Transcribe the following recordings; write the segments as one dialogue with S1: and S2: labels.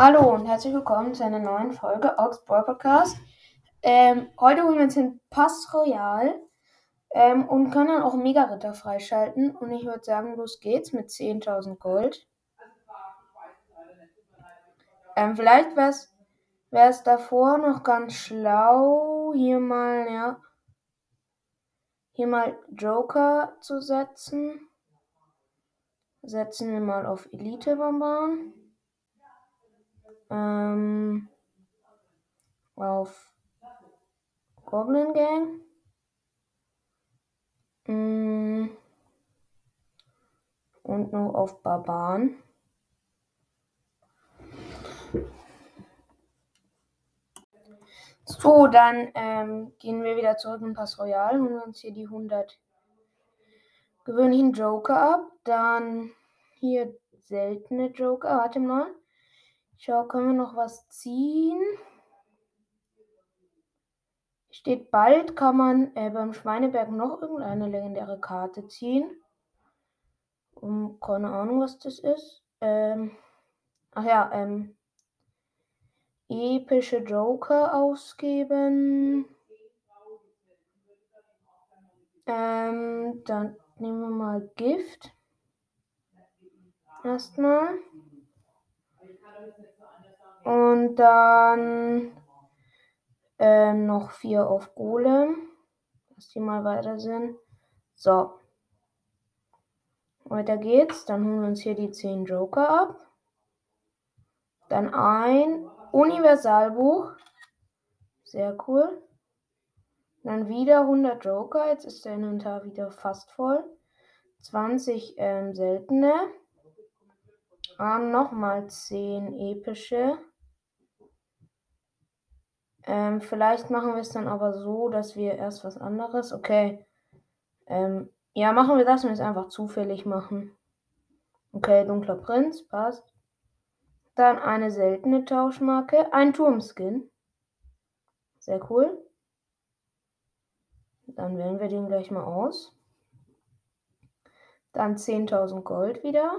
S1: Hallo und herzlich willkommen zu einer neuen Folge Boy Podcast. Ähm, heute holen wir uns den Pass Royal ähm, und können dann auch Mega-Ritter freischalten. Und ich würde sagen, los geht's mit 10.000 Gold. Ähm, vielleicht wäre es davor noch ganz schlau, hier mal, ja, hier mal Joker zu setzen. Setzen wir mal auf Elite Barbaren. Ähm, auf Goblin Gang. Mm, und noch auf Barbaren. So, dann ähm, gehen wir wieder zurück in Pass Royal, holen uns hier die 100 gewöhnlichen Joker ab. Dann hier seltene Joker. Warte mal. Schau, können wir noch was ziehen? Steht bald, kann man äh, beim Schweineberg noch irgendeine legendäre Karte ziehen. Um, keine Ahnung, was das ist. Ähm, ach ja, ähm, epische Joker ausgeben. Ähm, dann nehmen wir mal Gift. Erstmal. Und dann ähm, noch vier auf Golem. Dass die mal weiter sind. So. Weiter geht's. Dann holen wir uns hier die 10 Joker ab. Dann ein Universalbuch. Sehr cool. Dann wieder 100 Joker. Jetzt ist der Inventar wieder fast voll. 20 ähm, seltene. Ähm, Nochmal 10 epische. Ähm, vielleicht machen wir es dann aber so, dass wir erst was anderes. Okay. Ähm, ja, machen wir das und es einfach zufällig machen. Okay, dunkler Prinz, passt. Dann eine seltene Tauschmarke. Ein Turmskin. Sehr cool. Dann wählen wir den gleich mal aus. Dann 10.000 Gold wieder.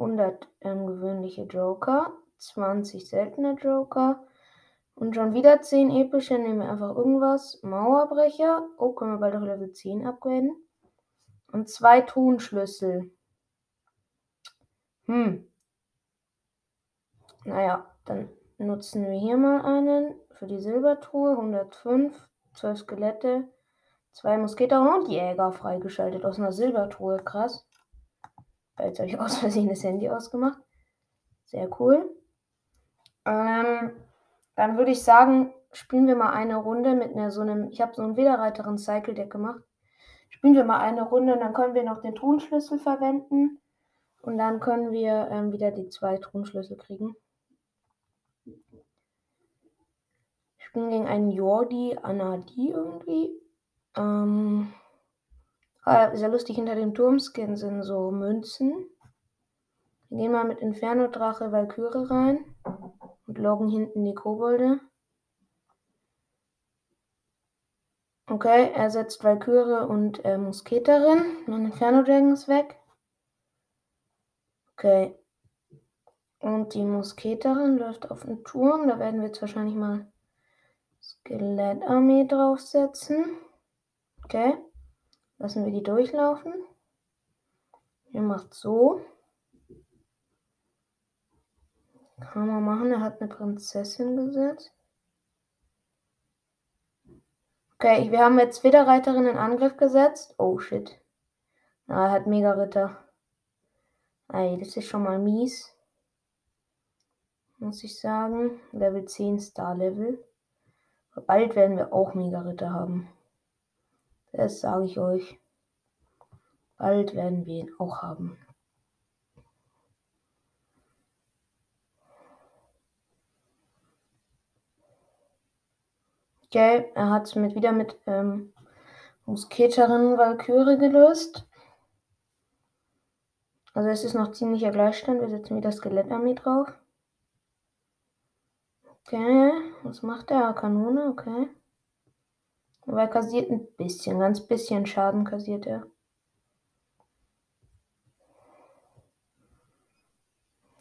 S1: 100 ähm, gewöhnliche Joker. 20 seltene Joker. Und schon wieder 10 epische. Nehmen wir einfach irgendwas. Mauerbrecher. Oh, können wir bald auch Level 10 upgraden. Und zwei Tonschlüssel. Hm. Naja, dann nutzen wir hier mal einen für die Silbertruhe. 105. 12 Skelette. Zwei Musketer und Jäger freigeschaltet aus einer Silbertruhe. Krass. Jetzt habe ich aus Versehen das Handy ausgemacht. Sehr cool. Ähm, dann würde ich sagen, spielen wir mal eine Runde mit einer so einem. Ich habe so einen Widerreiterin Cycle Deck gemacht. Spielen wir mal eine Runde und dann können wir noch den Thronschlüssel verwenden. Und dann können wir ähm, wieder die zwei Thronschlüssel kriegen. Spielen gegen einen Jordi Anadi irgendwie. Ähm, ah, sehr lustig, hinter dem Turmskin sind so Münzen. Wir gehen mal mit Inferno Drache Valkyrie rein und loggen hinten die Kobolde. Okay, er setzt Valkyrie und äh, Musketerin. Mein Inferno Dragon ist weg. Okay. Und die Musketerin läuft auf den Turm. Da werden wir jetzt wahrscheinlich mal Skelettarmee draufsetzen. Okay. Lassen wir die durchlaufen. Er macht so. Kann man machen. Er hat eine Prinzessin gesetzt. Okay, wir haben jetzt wieder Reiterin in Angriff gesetzt. Oh shit. Ah, er hat Mega Ritter. Ey, das ist schon mal mies. Muss ich sagen. Level 10 Star Level. Bald werden wir auch Mega Ritter haben. Das sage ich euch. Bald werden wir ihn auch haben. Okay, er hat es mit, wieder mit ähm, Musketerin Valkyrie gelöst. Also es ist noch ziemlicher Gleichstand. Wir setzen wieder Skelettarmee drauf. Okay, was macht er? Kanone, okay. Aber er kassiert ein bisschen, ganz bisschen Schaden kassiert er.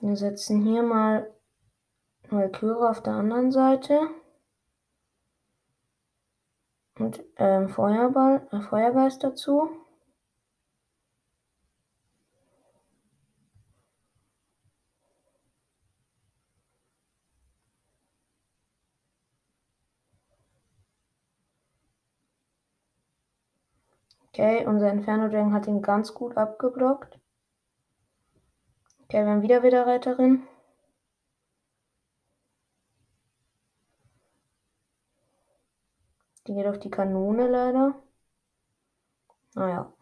S1: Wir setzen hier mal Valkyrie auf der anderen Seite. Und ähm, Feuerball, äh, Feuergeist dazu. Okay, unser Inferno Dragon hat ihn ganz gut abgeblockt. Okay, wir haben wieder wieder Reiterin. Die geht auf die Kanone leider. Naja.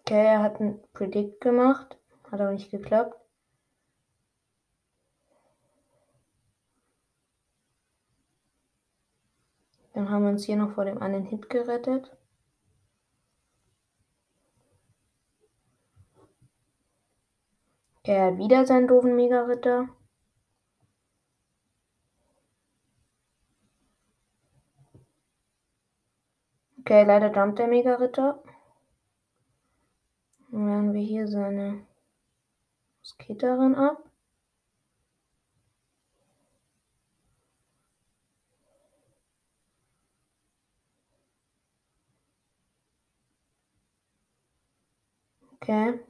S1: Okay, er hat ein Predict gemacht. Hat aber nicht geklappt. Dann haben wir uns hier noch vor dem einen Hit gerettet. Er hat wieder seinen doofen Mega-Ritter. Okay, leider jumpt der Mega-Ritter. Dann werden wir hier seine Musketerin ab. Okay.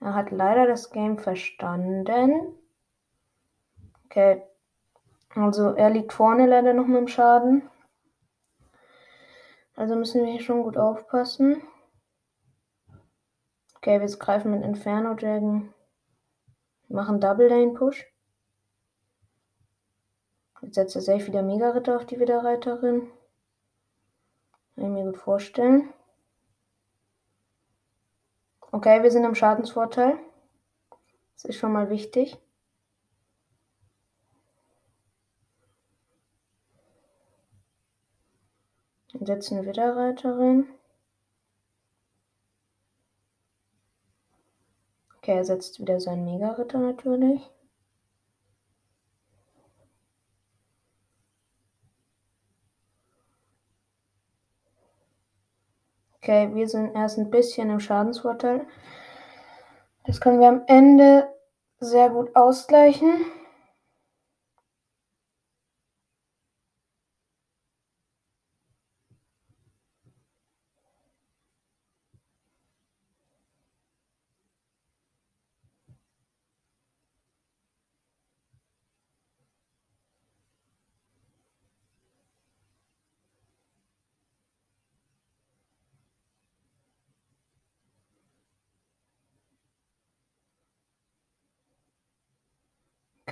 S1: Er hat leider das Game verstanden. Okay. Also er liegt vorne leider noch mit dem Schaden. Also müssen wir hier schon gut aufpassen. Okay, wir greifen mit Inferno Dragon. Machen Double Lane Push. Jetzt setzt er safe wieder Mega Ritter auf die Widerreiterin. Kann ich mir gut vorstellen. Okay, wir sind im Schadensvorteil. Das ist schon mal wichtig. Dann setzen wir wieder Reiterin. Okay, er setzt wieder seinen Mega-Ritter natürlich. Okay, wir sind erst ein bisschen im Schadensvorteil. Das können wir am Ende sehr gut ausgleichen.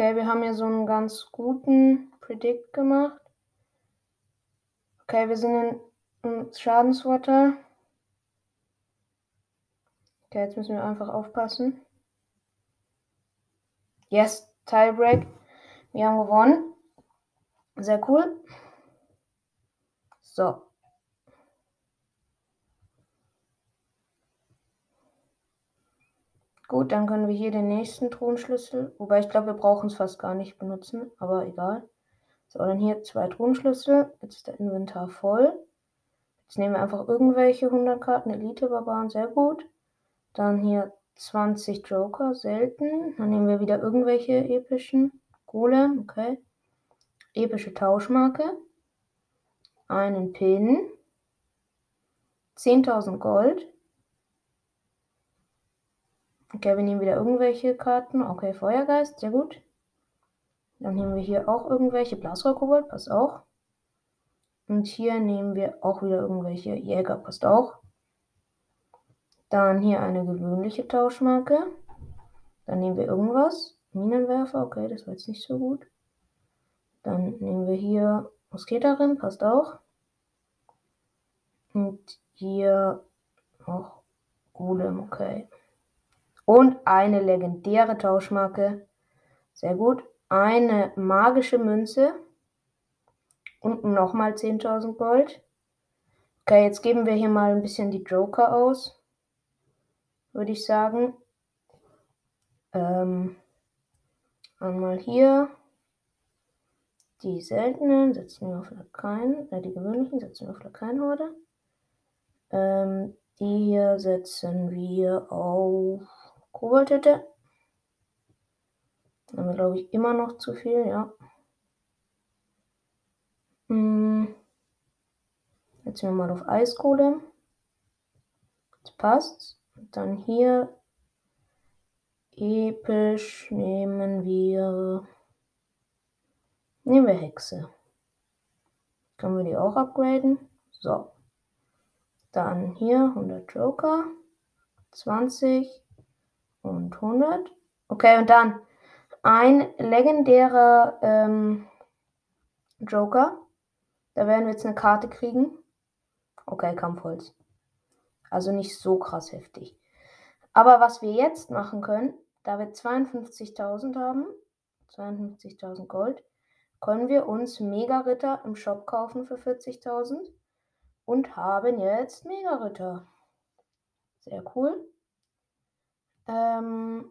S1: Okay, wir haben hier so einen ganz guten Predict gemacht. Okay, wir sind im Schadensvorteil. Okay, jetzt müssen wir einfach aufpassen. Yes, Tiebreak. Wir haben gewonnen. Sehr cool. So. Gut, dann können wir hier den nächsten Thronschlüssel, wobei ich glaube, wir brauchen es fast gar nicht benutzen, aber egal. So, dann hier zwei Thronschlüssel. Jetzt ist der Inventar voll. Jetzt nehmen wir einfach irgendwelche 100 Karten Elite-Barbaren, sehr gut. Dann hier 20 Joker, selten. Dann nehmen wir wieder irgendwelche epischen. Golem, okay. Epische Tauschmarke. Einen Pin. 10.000 Gold. Okay, wir nehmen wieder irgendwelche Karten. Okay, Feuergeist, sehr gut. Dann nehmen wir hier auch irgendwelche. Blasrohrkobold, passt auch. Und hier nehmen wir auch wieder irgendwelche Jäger, passt auch. Dann hier eine gewöhnliche Tauschmarke. Dann nehmen wir irgendwas. Minenwerfer, okay, das war jetzt nicht so gut. Dann nehmen wir hier Musketerin, passt auch. Und hier auch Golem, okay. Und eine legendäre Tauschmarke. Sehr gut. Eine magische Münze. Und nochmal 10.000 Gold. Okay, jetzt geben wir hier mal ein bisschen die Joker aus. Würde ich sagen. Ähm, einmal hier. Die seltenen setzen wir auf Lakaien. Äh, die gewöhnlichen setzen wir auf Lakaienhorde. Ähm, die hier setzen wir auf Koboldhütte. Haben wir, glaube ich, immer noch zu viel, ja. Hm. Jetzt wir mal auf Eiskohle. Das passt. Und dann hier episch nehmen wir. Nehmen wir Hexe. Können wir die auch upgraden? So. Dann hier 100 Joker. 20 und 100. Okay, und dann ein legendärer ähm, Joker. Da werden wir jetzt eine Karte kriegen. Okay, Kampfholz. Also nicht so krass heftig. Aber was wir jetzt machen können, da wir 52.000 haben, 52.000 Gold, können wir uns Mega-Ritter im Shop kaufen für 40.000 und haben jetzt Mega-Ritter. Sehr cool. Ähm,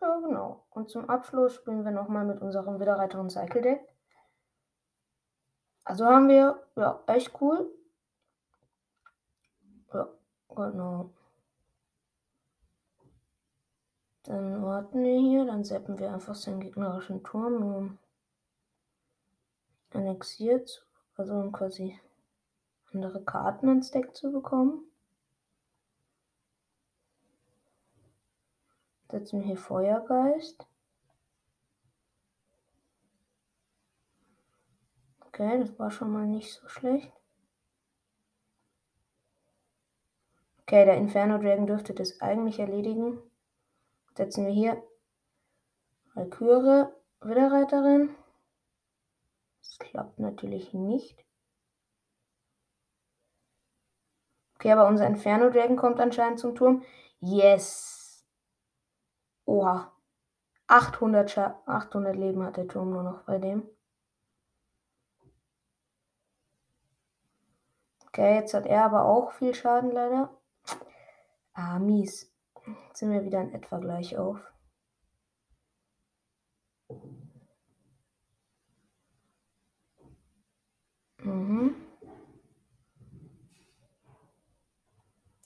S1: ja, genau. Und zum Abschluss spielen wir nochmal mit unserem Widerreiterin Cycle Deck. Also haben wir, ja, echt cool. Ja, genau. Dann warten wir hier, dann seppen wir einfach seinen gegnerischen Turm, um annexiert, also um quasi andere Karten ins Deck zu bekommen. Setzen wir hier Feuergeist. Okay, das war schon mal nicht so schlecht. Okay, der Inferno Dragon dürfte das eigentlich erledigen. Setzen wir hier Valkyrie, Widerreiterin. Das klappt natürlich nicht. Okay, aber unser Inferno Dragon kommt anscheinend zum Turm. Yes. Oha. 800, Scha 800 Leben hat der Turm nur noch bei dem. Okay, jetzt hat er aber auch viel Schaden leider. Ah, mies. Jetzt sind wir wieder in etwa gleich auf. Mhm.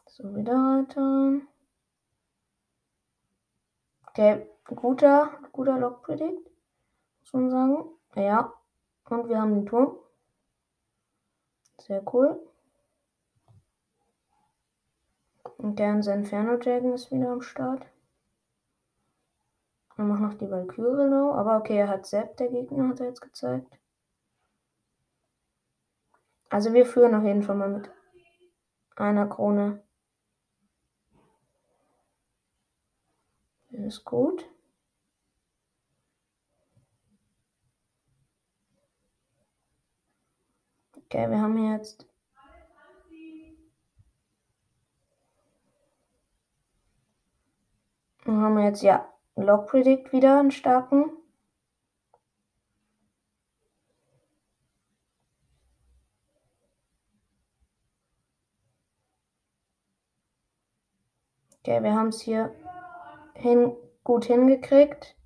S1: So, wieder weiter. Okay, guter, guter Predict, muss man sagen. Ja, und wir haben den Turm. Sehr cool. Und der unser Inferno Dragon ist wieder am Start. Er macht noch die Valkyrie low. Aber okay, er hat Sepp, der Gegner, hat er jetzt gezeigt. Also wir führen auf jeden Fall mal mit einer Krone. Das ist gut. Okay, wir haben jetzt Dann haben wir jetzt ja Log Predict wieder einen starken. Okay, wir haben es hier hin, gut hingekriegt.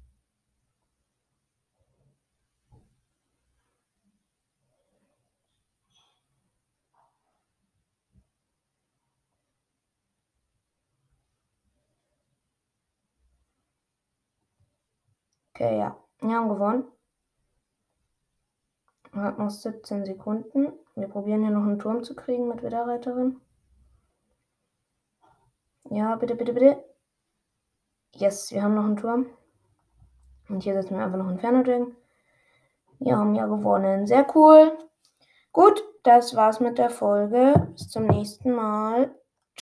S1: Okay, ja. Wir haben gewonnen. Man hat noch 17 Sekunden. Wir probieren hier noch einen Turm zu kriegen mit Widerreiterin. Ja, bitte, bitte, bitte. Yes, wir haben noch einen Turm. Und hier setzen wir einfach noch einen Inferno Wir haben ja gewonnen. Sehr cool. Gut, das war's mit der Folge. Bis zum nächsten Mal.